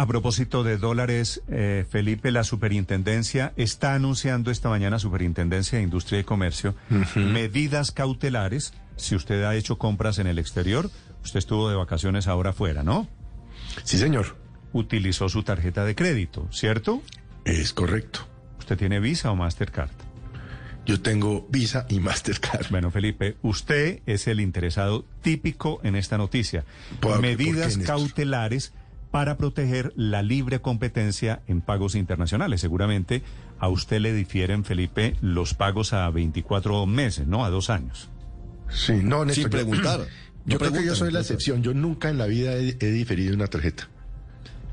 A propósito de dólares, eh, Felipe, la superintendencia está anunciando esta mañana, Superintendencia de Industria y Comercio, medidas cautelares si usted ha hecho compras en el exterior. Usted estuvo de vacaciones ahora afuera, ¿no? Sí, señor. Utilizó su tarjeta de crédito, ¿cierto? Es correcto. ¿Usted tiene Visa o Mastercard? Yo tengo Visa y Mastercard. Bueno, Felipe, usted es el interesado típico en esta noticia. ¿Por- medidas cautelares para proteger la libre competencia en pagos internacionales. Seguramente a usted le difieren, Felipe, los pagos a 24 meses, ¿no? A dos años. Sí, no, Néstor, Sin preguntar. Yo creo que yo soy la excepción. Yo nunca en la vida he, he diferido una tarjeta.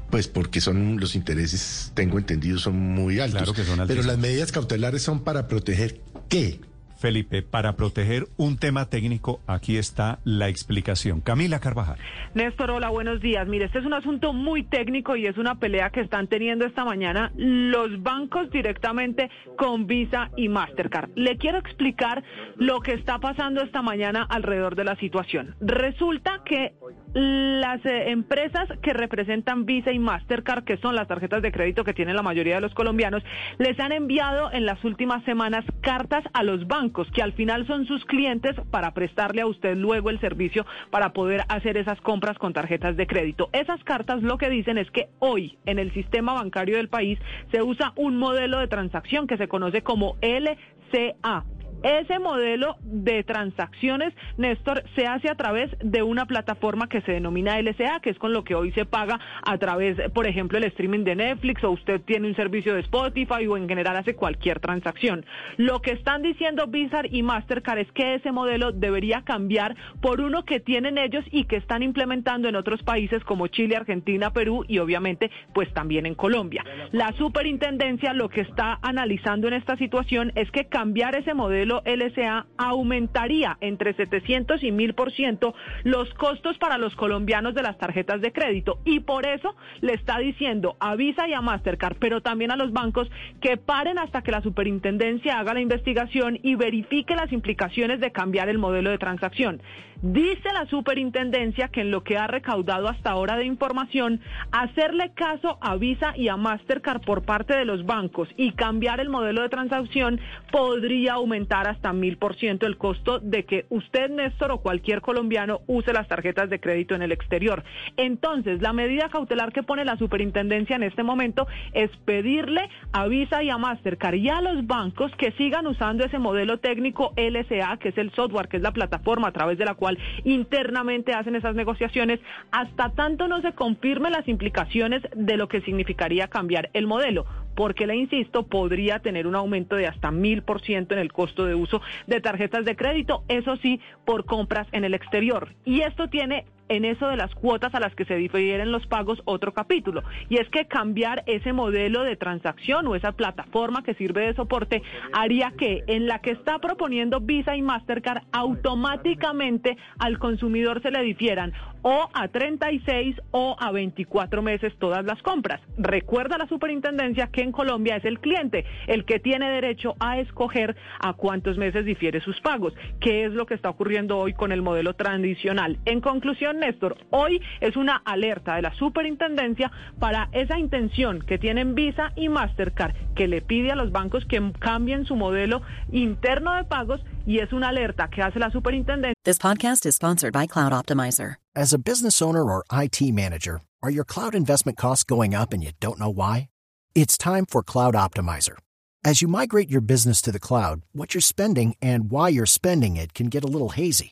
Pues porque son los intereses, tengo entendido, son muy altos. Claro que son Pero altísimos. las medidas cautelares son para proteger qué. Felipe, para proteger un tema técnico, aquí está la explicación. Camila Carvajal. Néstor, hola, buenos días. Mire, este es un asunto muy técnico y es una pelea que están teniendo esta mañana los bancos directamente con Visa y Mastercard. Le quiero explicar lo que está pasando esta mañana alrededor de la situación. Resulta que las eh, empresas que representan Visa y Mastercard, que son las tarjetas de crédito que tienen la mayoría de los colombianos, les han enviado en las últimas semanas cartas a los bancos, que al final son sus clientes para prestarle a usted luego el servicio para poder hacer esas compras con tarjetas de crédito. Esas cartas lo que dicen es que hoy en el sistema bancario del país se usa un modelo de transacción que se conoce como LCA. Ese modelo de transacciones, Néstor, se hace a través de una plataforma que se denomina LCA, que es con lo que hoy se paga a través, por ejemplo, el streaming de Netflix o usted tiene un servicio de Spotify o en general hace cualquier transacción. Lo que están diciendo Visa y Mastercard es que ese modelo debería cambiar por uno que tienen ellos y que están implementando en otros países como Chile, Argentina, Perú y obviamente pues también en Colombia. La superintendencia lo que está analizando en esta situación es que cambiar ese modelo LCA aumentaría entre 700 y 1000 por ciento los costos para los colombianos de las tarjetas de crédito y por eso le está diciendo a Visa y a Mastercard, pero también a los bancos que paren hasta que la superintendencia haga la investigación y verifique las implicaciones de cambiar el modelo de transacción. Dice la superintendencia que en lo que ha recaudado hasta ahora de información, hacerle caso a Visa y a Mastercard por parte de los bancos y cambiar el modelo de transacción podría aumentar hasta mil por ciento el costo de que usted, Néstor, o cualquier colombiano use las tarjetas de crédito en el exterior. Entonces, la medida cautelar que pone la superintendencia en este momento es pedirle a Visa y a Mastercard y a los bancos que sigan usando ese modelo técnico LCA, que es el software, que es la plataforma a través de la cual internamente hacen esas negociaciones, hasta tanto no se confirmen las implicaciones de lo que significaría cambiar el modelo porque le insisto, podría tener un aumento de hasta mil por ciento en el costo de uso de tarjetas de crédito, eso sí, por compras en el exterior. Y esto tiene en eso de las cuotas a las que se difieren los pagos otro capítulo. Y es que cambiar ese modelo de transacción o esa plataforma que sirve de soporte haría que en la que está proponiendo Visa y Mastercard automáticamente al consumidor se le difieran o a 36 o a 24 meses todas las compras. Recuerda la superintendencia que en Colombia es el cliente el que tiene derecho a escoger a cuántos meses difiere sus pagos, que es lo que está ocurriendo hoy con el modelo tradicional. En conclusión, Néstor, hoy es una alerta de la superintendencia para esa intención que tienen Visa y Mastercard, que le pide a los bancos que cambien su modelo interno de pagos y es una alerta que hace la superintendencia. This podcast is sponsored by Cloud Optimizer. As a business owner or IT manager, are your cloud investment costs going up and you don't know why? It's time for Cloud Optimizer. As you migrate your business to the cloud, what you're spending and why you're spending it can get a little hazy.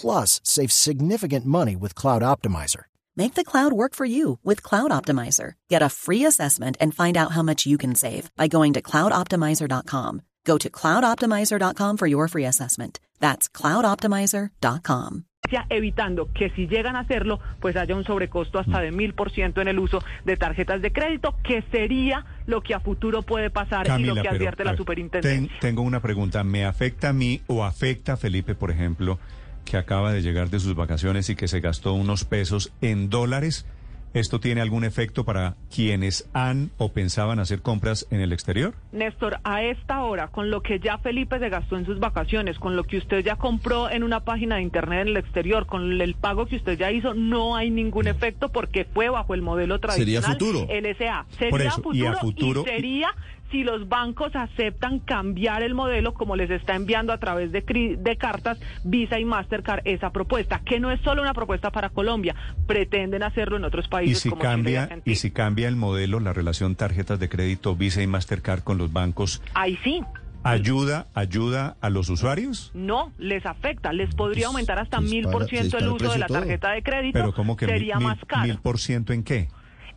plus save significant money with Cloud Optimizer. Make the cloud work for you with Cloud Optimizer. Get a free assessment and find out how much you can save by going to cloudoptimizer.com. Go to cloudoptimizer.com for your free assessment. That's cloudoptimizer.com. evitando que si llegan a hacerlo, pues haya un sobrecosto hasta de mil por ciento en el uso de tarjetas de crédito, que sería lo que a futuro puede pasar y lo que advierte la superintendencia. tengo una pregunta, ¿me afecta a mí o afecta a Felipe, por ejemplo, que acaba de llegar de sus vacaciones y que se gastó unos pesos en dólares? ¿Esto tiene algún efecto para quienes han o pensaban hacer compras en el exterior? Néstor, a esta hora, con lo que ya Felipe se gastó en sus vacaciones, con lo que usted ya compró en una página de internet en el exterior, con el pago que usted ya hizo, no hay ningún efecto porque fue bajo el modelo tradicional. Sería futuro. LSA. Sería futuro, y sería si los bancos aceptan cambiar el modelo como les está enviando a través de, de, cartas Visa y Mastercard esa propuesta, que no es solo una propuesta para Colombia, pretenden hacerlo en otros países. Y si cambia y, si cambia el modelo, la relación tarjetas de crédito Visa y Mastercard con los bancos. Ahí sí. ¿Ayuda, ayuda a los usuarios? No, les afecta. Les podría pues, aumentar hasta mil por ciento el uso de la tarjeta de crédito. Pero ¿cómo que sería más caro. ¿Mil por ciento en qué?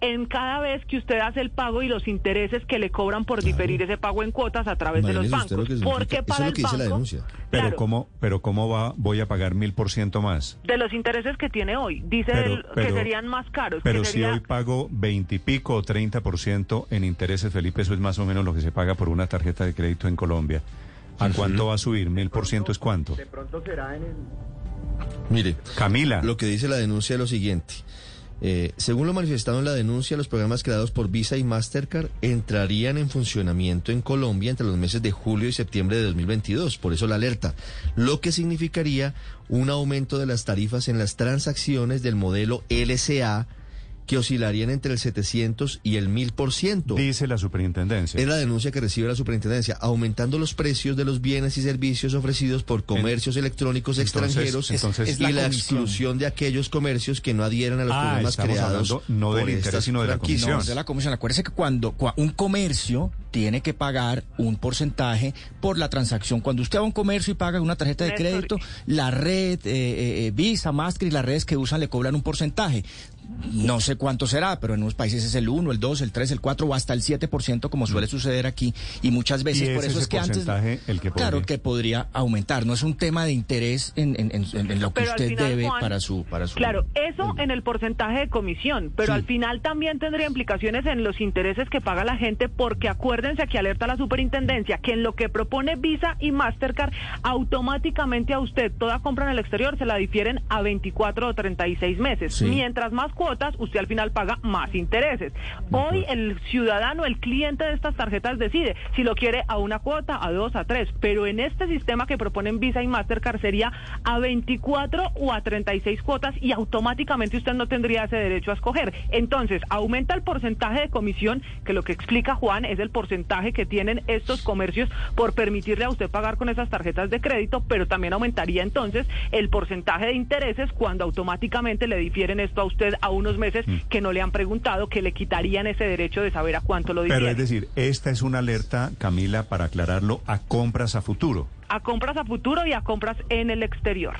En cada vez que usted hace el pago y los intereses que le cobran por diferir ese pago en cuotas a través de los bancos. Porque para el banco, pero cómo, pero cómo va, voy a pagar mil por ciento más. De los intereses que tiene hoy, dice que serían más caros. Pero si hoy pago veintipico o treinta por ciento en intereses, Felipe, eso es más o menos lo que se paga por una tarjeta de crédito en Colombia. ¿A cuánto va a subir? ¿Mil por ciento es cuánto? De pronto será en el... Mire, Camila. Lo que dice la denuncia es lo siguiente. Eh, según lo manifestado en la denuncia, los programas creados por Visa y Mastercard entrarían en funcionamiento en Colombia entre los meses de julio y septiembre de 2022, por eso la alerta, lo que significaría un aumento de las tarifas en las transacciones del modelo LCA que oscilarían entre el 700 y el 1000%. Dice la superintendencia. Es la denuncia que recibe la superintendencia, aumentando los precios de los bienes y servicios ofrecidos por comercios electrónicos extranjeros y la, exclusión de aquellos comercios que no adhieran a los ah, programas creados. No del interés, sino de la comisión. No, de la comisión. Acuérdese que cuando un comercio tiene que pagar un porcentaje por la transacción. Cuando usted va a un comercio y paga una tarjeta de crédito, la red eh, eh, eh, Visa, Master y las redes que usan le cobran un porcentaje no sé cuánto será, pero en unos países es el 1, el 2, el 3, el 4 o hasta el 7% como suele mm. suceder aquí. Y muchas veces por eso es que antes el que claro que podría aumentar, no es un tema de interés en, lo que usted debe para su para su Claro, eso en el porcentaje de comisión, pero al final también tendría implicaciones en los intereses que paga la gente porque acuérdense que alerta la superintendencia que en lo que propone Visa y Mastercard automáticamente a usted toda compra en el exterior se la difieren a 24 o 36 meses, mientras más cuotas, usted al final paga más intereses. Hoy el ciudadano, el cliente de estas tarjetas decide si lo quiere a una cuota, a dos, a tres, pero en este sistema que proponen Visa y Mastercard sería a 24 o a 36 cuotas y automáticamente usted no tendría ese derecho a escoger. Entonces, aumenta el porcentaje de comisión, que lo que explica Juan es el porcentaje que tienen estos comercios por permitirle a usted pagar con esas tarjetas de crédito, pero también aumentaría entonces el porcentaje de intereses cuando automáticamente le difieren esto a usted a unos meses mm. que no le han preguntado, que le quitarían ese derecho de saber a cuánto lo difieren. Pero es decir, esta es una alerta, Camila, para aclararlo, a compras a futuro. A compras a futuro y a compras en el exterior.